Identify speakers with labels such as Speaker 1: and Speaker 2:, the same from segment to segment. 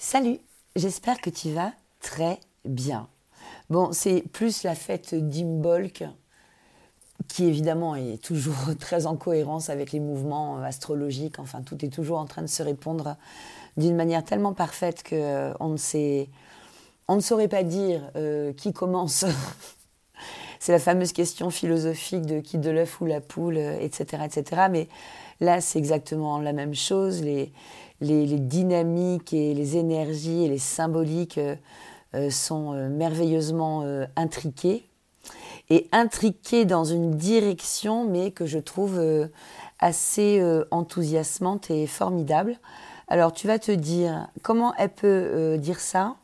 Speaker 1: Salut, j'espère que tu vas très bien. Bon, c'est plus la fête d'Imbolc qui évidemment est toujours très en cohérence avec les mouvements astrologiques. Enfin, tout est toujours en train de se répondre d'une manière tellement parfaite que euh, on ne sait, on ne saurait pas dire euh, qui commence. c'est la fameuse question philosophique de qui de l'œuf ou la poule, etc., etc. Mais là, c'est exactement la même chose. Les, dynamiques et les énergies et les symboliques euh, euh, sont euh, merveilleusement intriquées. Et intriquées dans une direction, mais que je trouve assez enthousiasmante et formidable. Alors tu vas te dire, comment elle peut dire ça?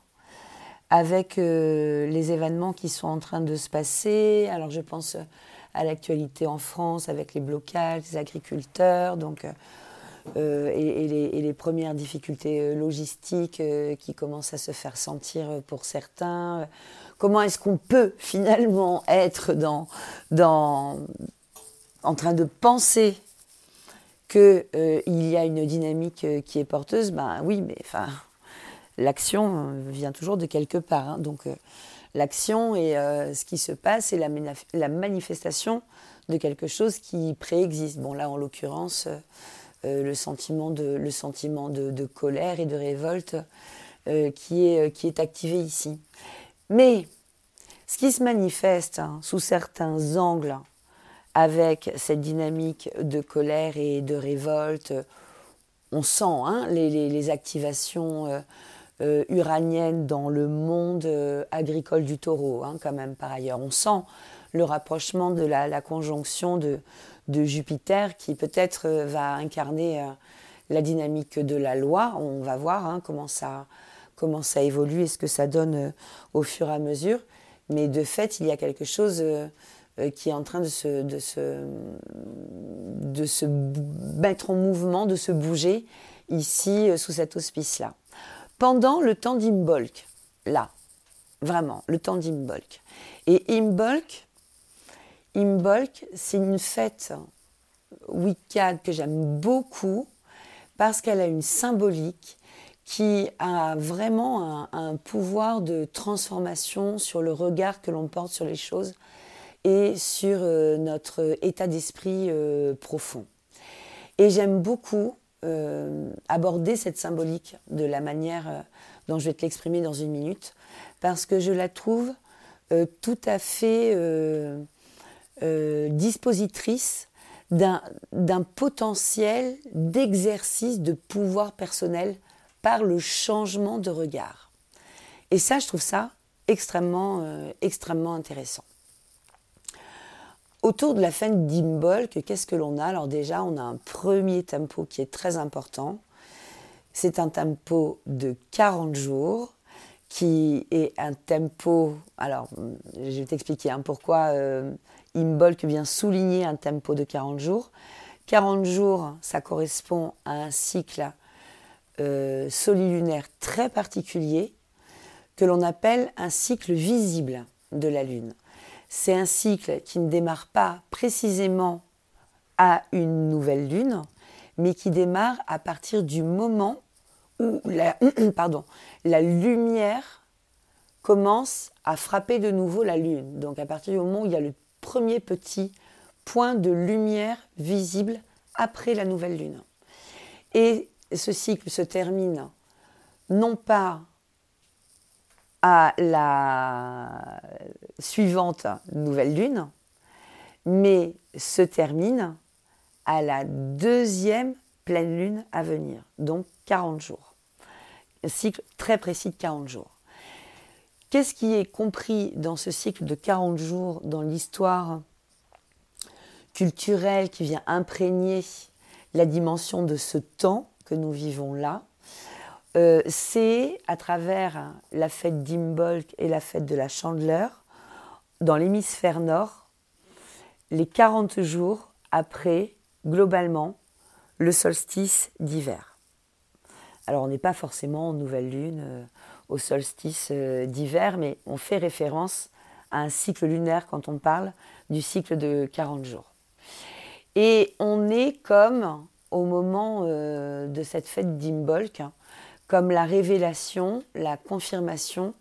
Speaker 1: Avec les événements qui sont en train de se passer. Alors je pense à l'actualité en France avec les blocages des agriculteurs, donc et, les, premières difficultés euh, logistiques euh, qui commencent à se faire sentir pour certains. Comment est-ce qu'on peut finalement être dans, en train de penser qu'il il y a une dynamique qui est porteuse? Ben oui, mais enfin, l'action vient toujours de quelque part. Hein. donc l'action et ce qui se passe, c'est la, la, manifestation de quelque chose qui préexiste. Bon là, en l'occurrence euh, le sentiment, de, le sentiment de, colère et de révolte euh, qui, est, qui est activé ici. Mais ce qui se manifeste hein, sous certains angles avec cette dynamique de colère et de révolte, on sent hein, les, activations euh, uraniennes dans le monde agricole du taureau, hein, quand même par ailleurs. On sent le rapprochement de la conjonction de, de Jupiter qui peut-être euh, va incarner euh, la dynamique de la loi. On va voir hein, comment, ça, comment ça évolue et ce que ça donne euh, au fur et à mesure. Mais de fait, il y a quelque chose qui est en train de se, de, se, de se mettre en mouvement, de se bouger ici sous cet auspice-là. Pendant le temps d'Imbolc, là, vraiment, le temps d'Imbolc. Et Imbolc, Imbolc, c'est une fête Wicca que j'aime beaucoup parce qu'elle a une symbolique qui a vraiment un, pouvoir de transformation sur le regard que l'on porte sur les choses et sur euh, notre état d'esprit euh, profond. Et j'aime beaucoup euh, aborder cette symbolique de la manière dont je vais te l'exprimer dans une minute, parce que je la trouve tout à fait euh, dispositrice d'un potentiel d'exercice de pouvoir personnel par le changement de regard. Et ça, je trouve ça extrêmement, euh, extrêmement intéressant. Autour de la fin d'Imbolc, qu'est-ce que l'on a? Alors déjà, on a un premier tempo qui est très important. C'est un tempo de 40 jours qui est un tempo... Alors, je vais t'expliquer hein, pourquoi euh, Imbolc vient souligner un tempo de 40 jours. 40 jours, ça correspond à un cycle euh, solilunaire très particulier que l'on appelle un cycle visible de la Lune. C'est un cycle qui ne démarre pas précisément à une nouvelle Lune, mais qui démarre à partir du moment la, la lumière commence à frapper de nouveau la Lune. Donc à partir du moment où il y a le premier petit point de lumière visible après la nouvelle lune. Et ce cycle se termine non pas à la suivante nouvelle lune, mais se termine à la deuxième pleine lune à venir, donc 40 jours. Un cycle très précis de 40 jours. Qu'est-ce qui est compris dans ce cycle de 40 jours dans l'histoire culturelle qui vient imprégner la dimension de ce temps que nous vivons là? Euh, C'est à travers la fête d'Imbolc et la fête de la Chandeleur, dans l'hémisphère nord, les 40 jours après, globalement, le solstice d'hiver. Alors on n'est pas forcément en nouvelle lune, euh, au solstice euh, d'hiver, mais on fait référence à un cycle lunaire quand on parle du cycle de 40 jours. Et on est comme au moment euh, de cette fête d'Imbolc, comme la révélation, la confirmation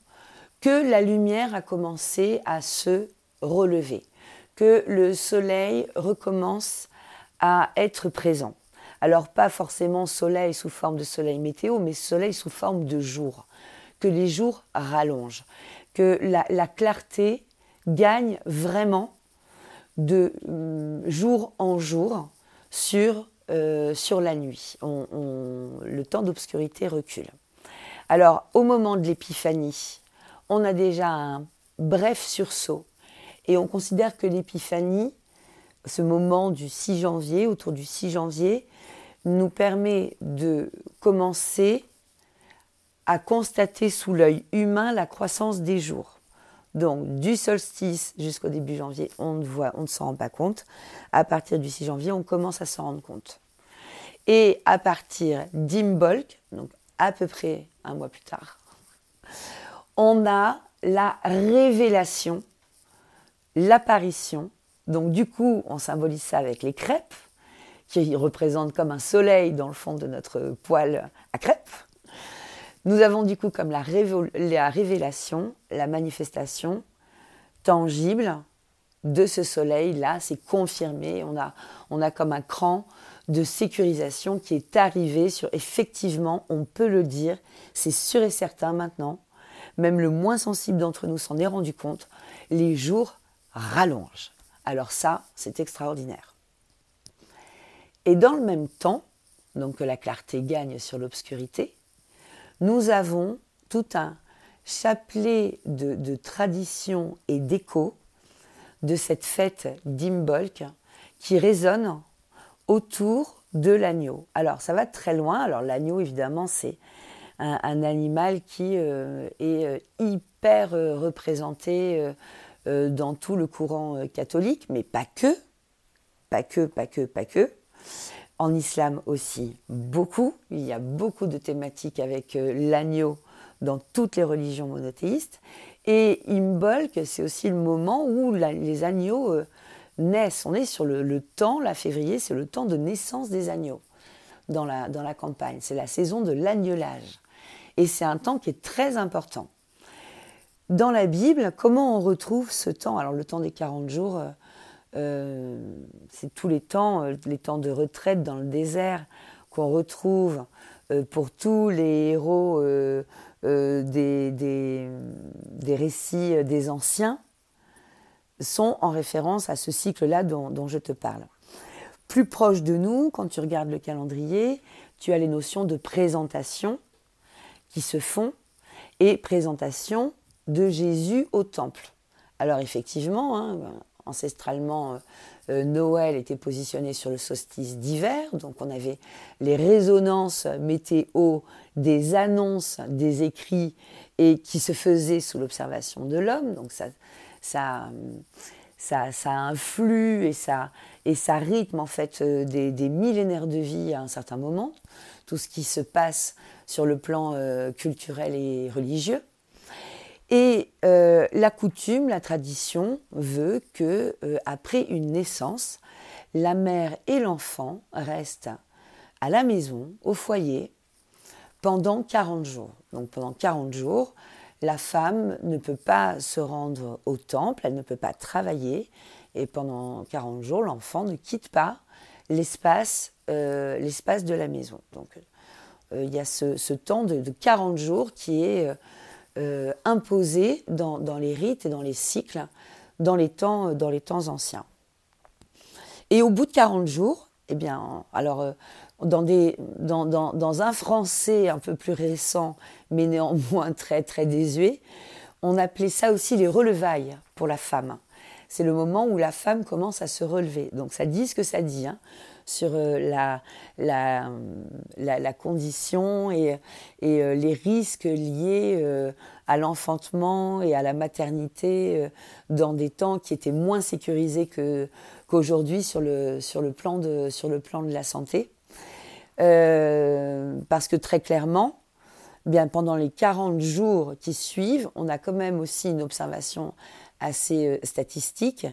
Speaker 1: que la lumière a commencé à se relever, que le soleil recommence à être présent. Alors pas forcément soleil sous forme de soleil météo, mais soleil sous forme de jour, que les jours rallongent, que la, clarté gagne vraiment de hum, jour en jour sur, euh, sur la nuit. le temps d'obscurité recule. Alors au moment de l'épiphanie, on a déjà un bref sursaut et on considère que l'épiphanie, ce moment du 6 janvier, autour du 6 janvier, nous permet de commencer à constater sous l'œil humain la croissance des jours. Donc du solstice jusqu'au début janvier, on ne on ne s'en rend pas compte. À partir du 6 janvier, on commence à s'en rendre compte. Et à partir d'Imbolc, donc à peu près un mois plus tard, on a la révélation, l'apparition. Donc du coup, on symbolise ça avec les crêpes qui représente comme un soleil dans le fond de notre poêle à crêpes. Nous avons du coup comme la, la révélation, la manifestation tangible de ce soleil-là, c'est confirmé, on a, on a comme un cran de sécurisation qui est arrivé sur effectivement, on peut le dire, c'est sûr et certain maintenant, même le moins sensible d'entre nous s'en est rendu compte, les jours rallongent. Alors ça, c'est extraordinaire. Et dans le même temps, donc que la clarté gagne sur l'obscurité, nous avons tout un chapelet de, traditions et d'échos de cette fête d'Imbolc qui résonne autour de l'agneau. Alors ça va très loin. Alors l'agneau, évidemment, c'est un, animal qui euh, est euh, hyper euh, représenté dans tout le courant catholique, mais pas que, pas que, pas que, pas que. En islam aussi, beaucoup. Il y a beaucoup de thématiques avec euh, l'agneau dans toutes les religions monothéistes. Et Imbolc, c'est aussi le moment où les agneaux euh, naissent. On est sur le, temps, la février, c'est le temps de naissance des agneaux dans la, dans la campagne. C'est la saison de l'agnelage. Et c'est un temps qui est très important. Dans la Bible, comment on retrouve ce temps? Alors le temps des 40 jours, euh, c'est tous les temps, euh, les temps de retraite dans le désert qu'on retrouve euh, pour tous les héros des, des, récits des anciens sont en référence à ce cycle-là dont, dont, je te parle. Plus proche de nous, quand tu regardes le calendrier, tu as les notions de présentation qui se font et présentation de Jésus au temple. Alors effectivement, hein, ancestralement, euh, euh, Noël était positionné sur le solstice d'hiver, donc on avait les résonances météo des annonces, des écrits, et qui se faisaient sous l'observation de l'homme, donc ça, ça, ça, ça, influe et ça, et ça rythme en fait euh, des, millénaires de vie à un certain moment, tout ce qui se passe sur le plan culturel et religieux. Et euh, la coutume, la tradition veut que euh, après une naissance, la mère et l'enfant restent à la maison, au foyer, pendant 40 jours. Donc pendant 40 jours, la femme ne peut pas se rendre au temple, elle ne peut pas travailler, et pendant 40 jours, l'enfant ne quitte pas l'espace euh, de la maison. Donc il y a ce, temps de, de, 40 jours qui est euh, dans, les rites et dans les cycles dans les temps, temps anciens. Et au bout de 40 jours, eh bien, alors, euh, dans, un français un peu plus récent, mais néanmoins très, très désuet, on appelait ça aussi les relevailles pour la femme. C'est le moment où la femme commence à se relever. Donc ça dit ce que ça dit. Hein sur euh, la, la, la, condition et, et euh, les risques liés euh, à l'enfantement et à la maternité dans des temps qui étaient moins sécurisés qu'aujourd'hui sur, le, sur, le plan de, sur le plan de la santé. parce que très clairement, bien pendant les 40 jours qui suivent, on a quand même aussi une observation assez euh, statistique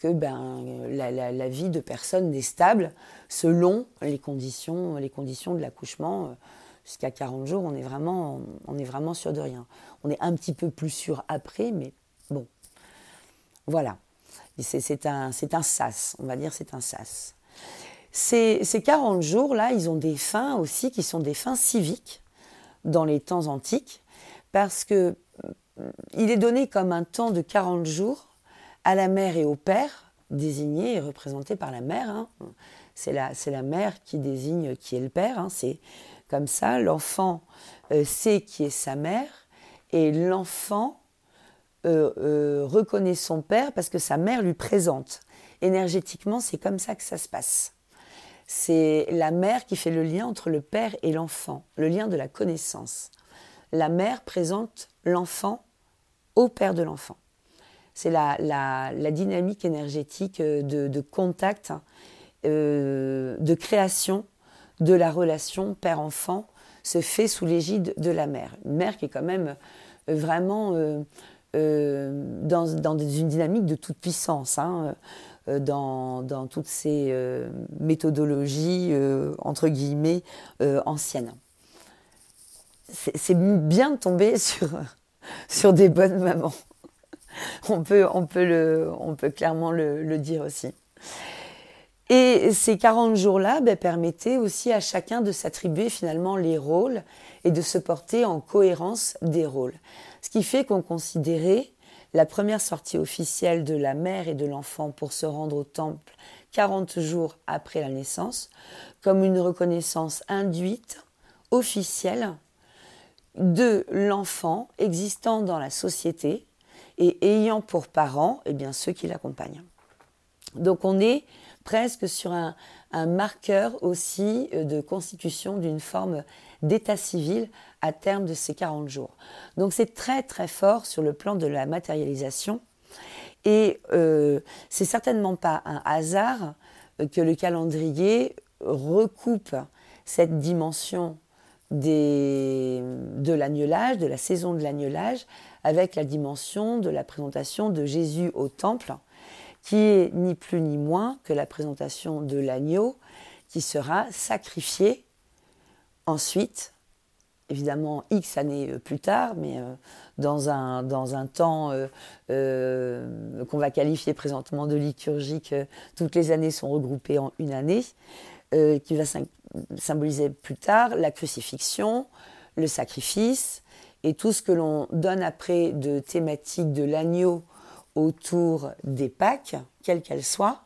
Speaker 1: que ben, la, vie de personne est stable selon les conditions, les conditions de l'accouchement euh, Jusqu'à 40 jours, on est, vraiment, on est vraiment sûr de rien. On est un petit peu plus sûr après, mais bon. Voilà. C'est un, un sas, on va dire c'est un sas. Ces, ces 40 jours-là, ils ont des fins aussi qui sont des fins civiques dans les temps antiques, parce que il est donné comme un temps de 40 jours à la mère et au père, désigné et représenté par la mère. Hein. C'est la, la, mère qui désigne qui est le père. Hein. C'est comme ça, l'enfant euh, sait qui est sa mère et l'enfant euh, euh, reconnaît son père parce que sa mère lui présente. Énergétiquement, c'est comme ça que ça se passe. C'est la mère qui fait le lien entre le père et l'enfant, le lien de la connaissance. La mère présente l'enfant au père de l'enfant. C'est la, la, dynamique énergétique de, de contact, de création de la relation père-enfant se fait sous l'égide de la mère. Une mère qui est quand même euh, vraiment euh, euh, dans, une dynamique de toute puissance, hein, dans, toutes ces méthodologies, entre guillemets, anciennes. C'est bien de tomber sur, sur des bonnes mamans. On peut, on peut, le, clairement le dire aussi. Et ces 40 jours-là ben, permettaient aussi à chacun de s'attribuer finalement les rôles et de se porter en cohérence des rôles. Ce qui fait qu'on considérait la première sortie officielle de la mère et de l'enfant pour se rendre au temple 40 jours après la naissance comme une reconnaissance induite, officielle, de l'enfant existant dans la société et ayant pour parents eh bien, ceux qui l'accompagnent. Donc on est presque sur un, marqueur aussi euh, de constitution d'une forme d'état civil à terme de ces 40 jours. Donc c'est très très fort sur le plan de la matérialisation et euh, c'est certainement pas un hasard que le calendrier recoupe cette dimension de l'agnelage, de la saison de l'agnelage, avec la dimension de la présentation de Jésus au temple qui est ni plus ni moins que la présentation de l'agneau qui sera sacrifié ensuite, évidemment X années euh, plus tard, mais euh, dans, un, dans un temps euh, qu'on va qualifier présentement de liturgique, toutes les années sont regroupées en une année, qui va symboliser plus tard la crucifixion, le sacrifice, et tout ce que l'on donne après de thématique de l'agneau autour des Pâques, quelles qu'elles soient,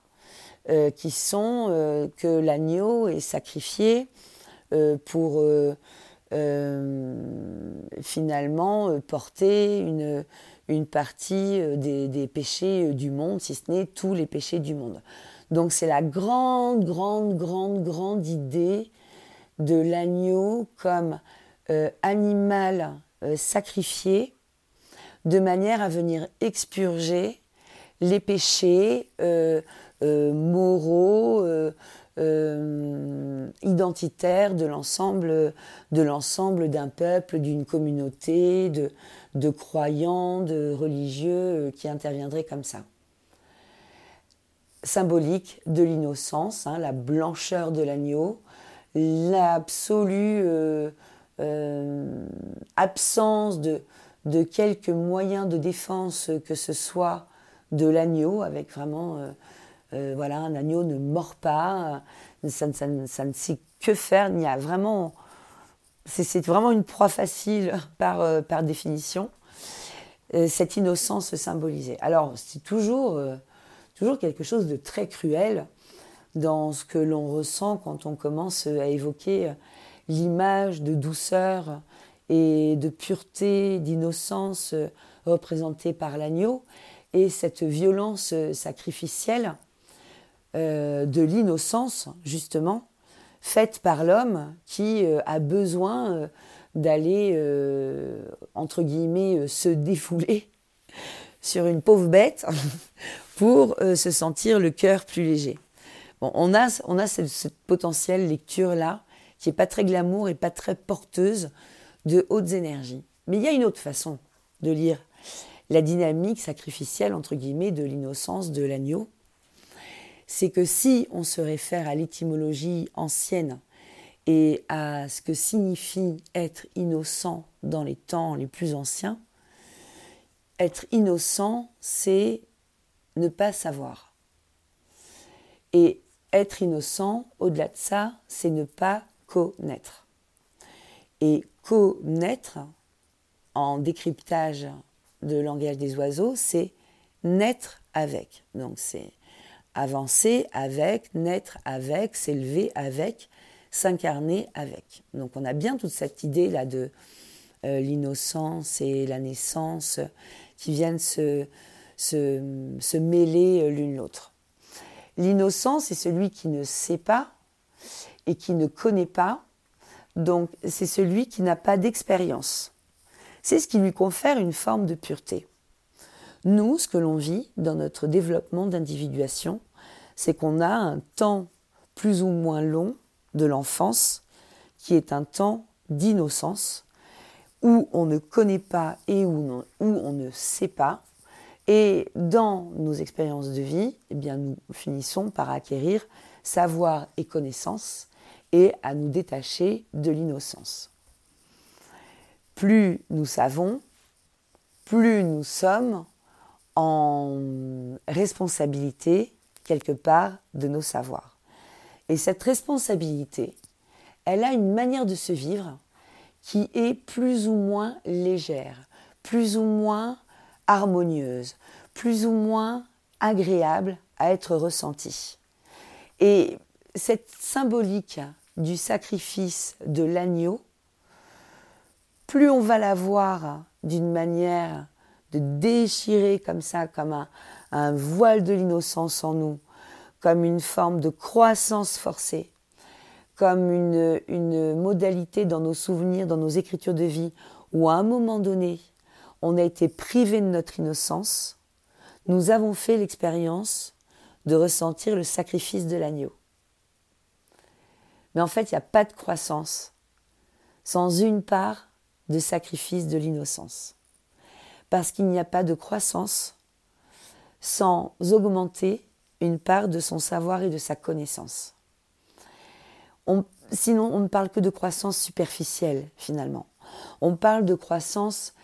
Speaker 1: euh, qui sont euh, que l'agneau est sacrifié euh, pour finalement porter une, une partie des, des, péchés du monde, si ce n'est tous les péchés du monde. Donc c'est la grande, grande, grande, grande idée de l'agneau comme animal sacrifié de manière à venir expurger les péchés euh, euh, moraux, euh, identitaires de l'ensemble de l'ensemble d'un peuple, d'une communauté, de, croyants, de religieux qui interviendraient comme ça. Symbolique de l'innocence, hein, la blancheur de l'agneau, l'absolue absence de, de quelques moyens de défense que ce soit de l'agneau, avec vraiment, euh, euh, voilà, un agneau ne mord pas, ça, ne sait que faire, il y a vraiment, c'est vraiment une proie facile par, euh, par définition, cette innocence symbolisée. Alors, c'est toujours, toujours quelque chose de très cruel dans ce que l'on ressent quand on commence à évoquer l'image de douceur et de pureté, d'innocence euh, représentée par l'agneau, et cette violence euh, sacrificielle euh, de l'innocence, justement, faite par l'homme qui a besoin d'aller, entre guillemets, se défouler sur une pauvre bête pour se sentir le cœur plus léger. Bon, on a, on a cette, cette potentielle lecture-là qui n'est pas très glamour et pas très porteuse de hautes énergies. Mais il y a une autre façon de lire la dynamique sacrificielle, entre guillemets, de l'innocence de l'agneau. C'est que si on se réfère à l'étymologie ancienne et à ce que signifie être innocent dans les temps les plus anciens, être innocent, c'est ne pas savoir. Et être innocent, au-delà de ça, c'est ne pas connaître. Et connaître, en décryptage de langage des oiseaux, c'est naître avec. Donc c'est avancer avec, naître avec, s'élever avec, s'incarner avec. Donc on a bien toute cette idée là de euh, l'innocence et la naissance qui viennent se, mêler euh, l'une l'autre. L'innocence, c'est celui qui ne sait pas et qui ne connaît pas, donc c'est celui qui n'a pas d'expérience. C'est ce qui lui confère une forme de pureté. Nous, ce que l'on vit dans notre développement d'individuation, c'est qu'on a un temps plus ou moins long de l'enfance qui est un temps d'innocence où on ne connaît pas et où on, ne sait pas. Et dans nos expériences de vie, eh bien, nous finissons par acquérir savoir et connaissance et à nous détacher de l'innocence. Plus nous savons, plus nous sommes en responsabilité quelque part de nos savoirs. Et cette responsabilité, elle a une manière de se vivre qui est plus ou moins légère, plus ou moins harmonieuse, plus ou moins agréable à être ressentie. Et cette symbolique du sacrifice de l'agneau, plus on va la voir d'une manière de déchirer comme ça, comme un, voile de l'innocence en nous, comme une forme de croissance forcée, comme une, modalité dans nos souvenirs, dans nos écritures de vie, où à un moment donné, on a été privé de notre innocence, nous avons fait l'expérience de ressentir le sacrifice de l'agneau. Mais en fait, il n'y a pas de croissance sans une part de sacrifice de l'innocence. Parce qu'il n'y a pas de croissance sans augmenter une part de son savoir et de sa connaissance sinon, on ne parle que de croissance superficielle, finalement. On parle de croissance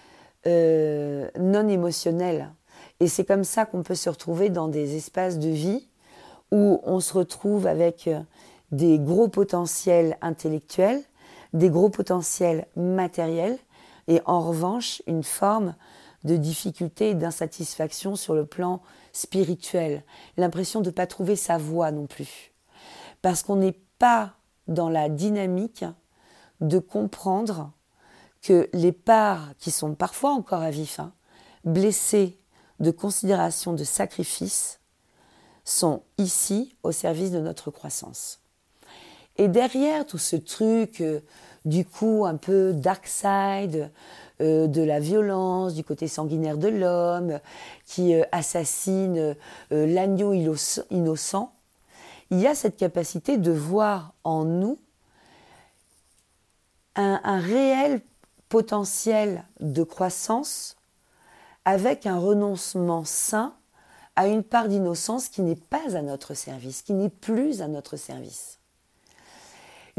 Speaker 1: euh, non émotionnelle. Et c'est comme ça qu'on peut se retrouver dans des espaces de vie où on se retrouve avec euh, des gros potentiels intellectuels, des gros potentiels matériels, et en revanche une forme de difficulté et d'insatisfaction sur le plan spirituel, l'impression de ne pas trouver sa voie non plus. Parce qu'on n'est pas dans la dynamique de comprendre que les parts qui sont parfois encore à vif, hein, blessées de considération, de sacrifice, sont ici au service de notre croissance. Et derrière tout ce truc, euh, du coup, un peu dark side, euh, de la violence, du côté sanguinaire de l'homme, qui euh, assassine l'agneau innocent, il y a cette capacité de voir en nous un, réel potentiel de croissance avec un renoncement sain à une part d'innocence qui n'est pas à notre service, qui n'est plus à notre service.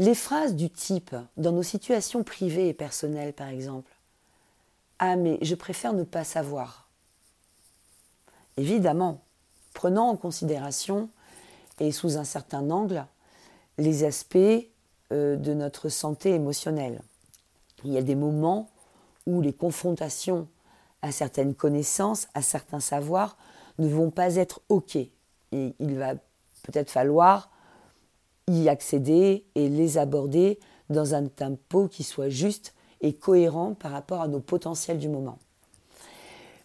Speaker 1: Les phrases du type, dans nos situations privées et personnelles par exemple, Ah mais je préfère ne pas savoir. Évidemment, prenant en considération et sous un certain angle les aspects euh, de notre santé émotionnelle. Il y a des moments où les confrontations à certaines connaissances, à certains savoirs, ne vont pas être OK. Et il va peut-être falloir y accéder et les aborder dans un tempo qui soit juste et cohérent par rapport à nos potentiels du moment.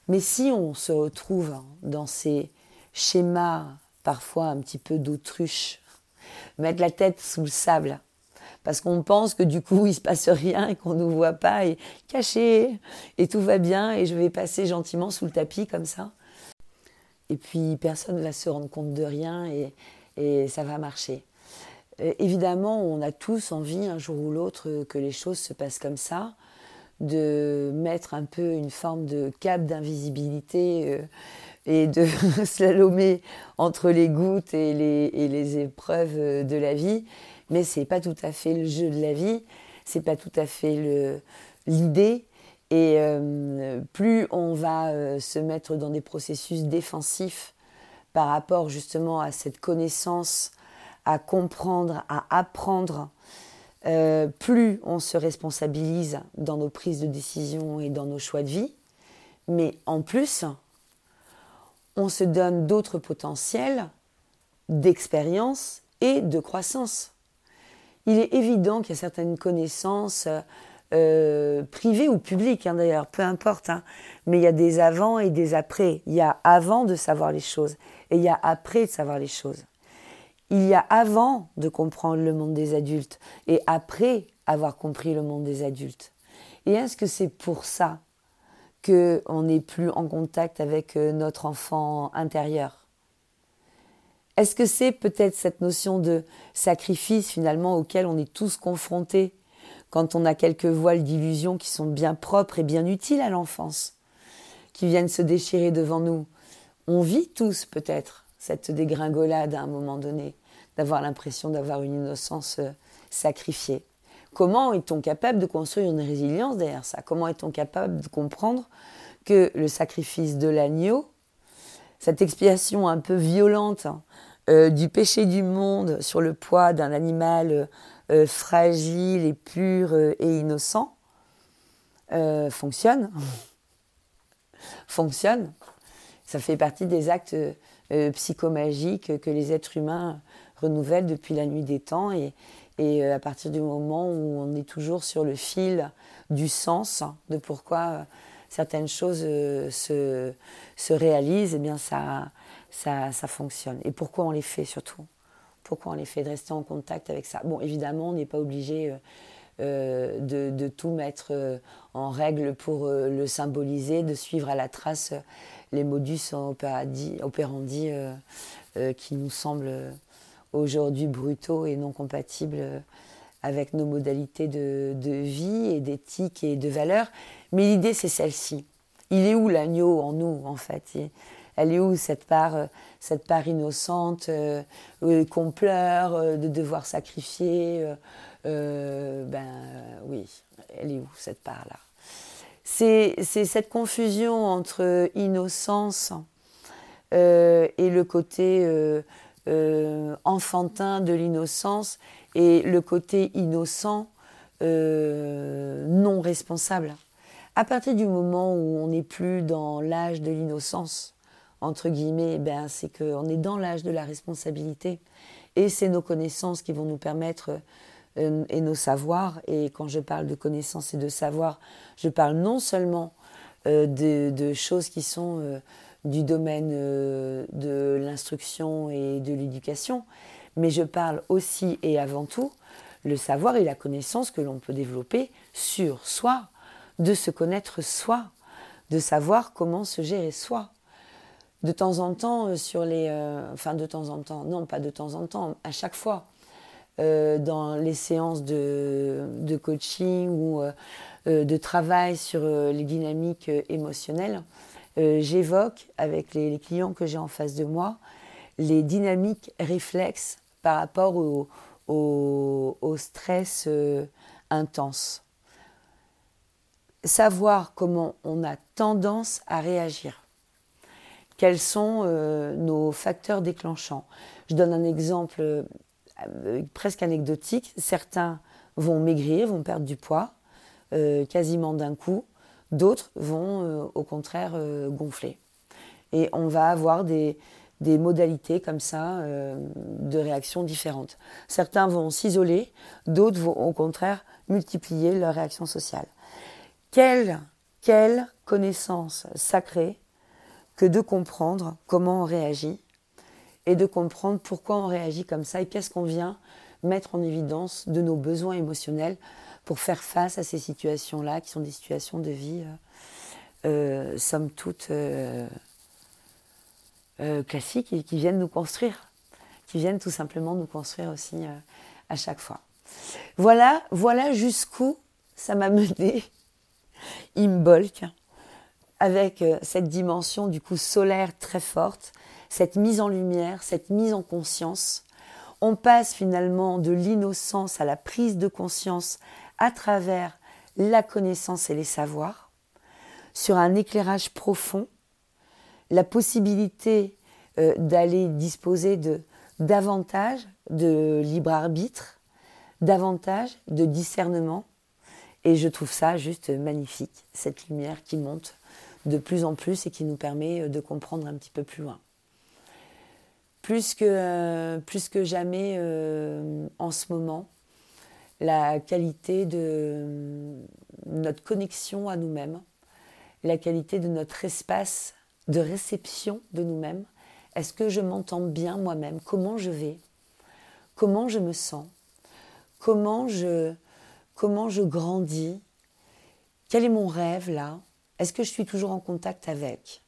Speaker 1: Mais si on se retrouve dans ces schémas parfois un petit peu d'autruche, mettre la tête sous le sable, parce qu'on pense que du coup il se passe rien et qu'on ne nous voit pas et caché et tout va bien et je vais passer gentiment sous le tapis comme ça. Et puis personne ne va se rendre compte de rien et, et ça va marcher. évidemment, on a tous envie un jour ou l'autre que les choses se passent comme ça, de mettre un peu une forme de cap d'invisibilité. Euh, et de slalomer entre les gouttes et les, et les épreuves de la vie. mais c'est pas tout à fait le jeu de la vie, c'est pas tout à fait l'idée. Et euh, plus on va euh, se mettre dans des processus défensifs par rapport justement à cette connaissance, à comprendre, à apprendre, euh, plus on se responsabilise dans nos prises de décision et dans nos choix de vie. Mais en plus, on se donne d'autres potentiels d'expérience et de croissance. Il est évident qu'il y a certaines connaissances euh, privées ou publiques, hein, d'ailleurs, peu importe, hein, mais il y a des avant et des après. Il y a avant de savoir les choses et il y a après de savoir les choses. Il y a avant de comprendre le monde des adultes et après avoir compris le monde des adultes. Et est-ce que c'est pour ça qu'on n'est plus en contact avec euh, notre enfant intérieur Est-ce que c'est peut-être cette notion de sacrifice finalement auquel on est tous confrontés quand on a quelques voiles d'illusions qui sont bien propres et bien utiles à l'enfance, qui viennent se déchirer devant nous? On vit tous peut-être cette dégringolade à un moment donné, d'avoir l'impression d'avoir une innocence euh, sacrifiée. Comment est-on capable de construire une résilience derrière ça? Comment est-on capable de comprendre que le sacrifice de l'agneau, cette expiation un peu violente hein, euh, du péché du monde sur le poids d'un animal euh, fragile et pur euh, et innocent, fonctionne Fonctionne. Ça fait partie des actes psychomagiques que les êtres humains renouvellent depuis la nuit des temps et euh, à partir du moment où on est toujours sur le fil du sens, de pourquoi euh, certaines choses euh, se, se réalisent, eh bien ça, ça, ça, fonctionne. Et pourquoi on les fait surtout? Pourquoi on les fait de rester en contact avec ça? Bon, évidemment, on n'est pas obligé de, de, tout mettre en règle pour le symboliser, de suivre à la trace les modus operandi, operandi qui nous semblent aujourd'hui brutaux et non compatibles euh, avec nos modalités de, vie et d'éthique et de valeurs. Mais l'idée, c'est celle-ci. Il est où l'agneau en nous, en fait? Elle est où cette part, euh, cette part innocente euh, qu'on pleure de devoir sacrifier Ben oui, elle est où cette part-là? C'est, cette confusion entre innocence et le côté euh, enfantin de l'innocence et le côté innocent euh, non responsable. À partir du moment où on n'est plus dans l'âge de l'innocence, entre guillemets, ben, c'est qu'on est dans l'âge de la responsabilité. Et c'est nos connaissances qui vont nous permettre, euh, et nos savoirs, et quand je parle de connaissances et de savoir, je parle non seulement de, choses qui sont du domaine euh, de l'instruction et de l'éducation, mais je parle aussi et avant tout le savoir et la connaissance que l'on peut développer sur soi, de se connaître soi, de savoir comment se gérer soi. De temps en temps, euh, sur les. Euh, enfin, de temps en temps, non, pas de temps en temps, à chaque fois, dans les séances de, de coaching ou de travail sur les dynamiques émotionnelles, euh, j'évoque avec les, clients que j'ai en face de moi les dynamiques réflexes par rapport au, stress euh, intense. Savoir comment on a tendance à réagir. Quels sont euh, nos facteurs déclenchants Je donne un exemple presque anecdotique. Certains vont maigrir, vont perdre du poids quasiment d'un coup. D'autres vont euh, au contraire euh, gonfler. Et on va avoir des, modalités comme ça euh, de réactions différentes. Certains vont s'isoler, d'autres vont au contraire multiplier leur réaction sociale. Quelle, quelle connaissance sacrée que de comprendre comment on réagit et de comprendre pourquoi on réagit comme ça et qu'est-ce qu'on vient mettre en évidence de nos besoins émotionnels pour faire face à ces situations-là, qui sont des situations de vie, euh, euh somme toute, euh, classiques et qui viennent nous construire, qui viennent tout simplement nous construire aussi à chaque fois. Voilà, voilà jusqu'où ça m'a mené, Imbolc, avec cette dimension du coup solaire très forte, cette mise en lumière, cette mise en conscience. On passe finalement de l'innocence à la prise de conscience à travers la connaissance et les savoirs, sur un éclairage profond, la possibilité euh, d'aller disposer de davantage de libre arbitre, davantage de discernement. Et je trouve ça juste magnifique, cette lumière qui monte de plus en plus et qui nous permet euh, de comprendre un petit peu plus loin. Plus que, euh, plus que jamais en ce moment, la qualité de notre connexion à nous-mêmes, la qualité de notre espace de réception de nous-mêmes. Est-ce que je m'entends bien moi-même? Comment je vais? Comment je me sens? Comment je, comment je grandis? Quel est mon rêve là? Est-ce que je suis toujours en contact avec?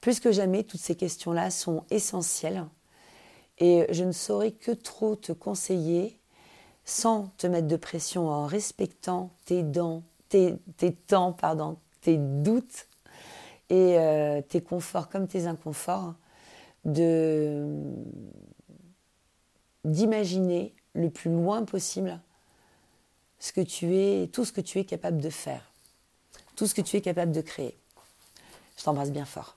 Speaker 1: Plus que jamais, toutes ces questions-là sont essentielles et je ne saurais que trop te conseiller sans te mettre de pression, en respectant tes, dents, tes, temps, pardon, tes doutes et euh, tes conforts comme tes inconforts, d'imaginer le plus loin possible ce que tu es, tout ce que tu es capable de faire, tout ce que tu es capable de créer. Je t'embrasse bien fort.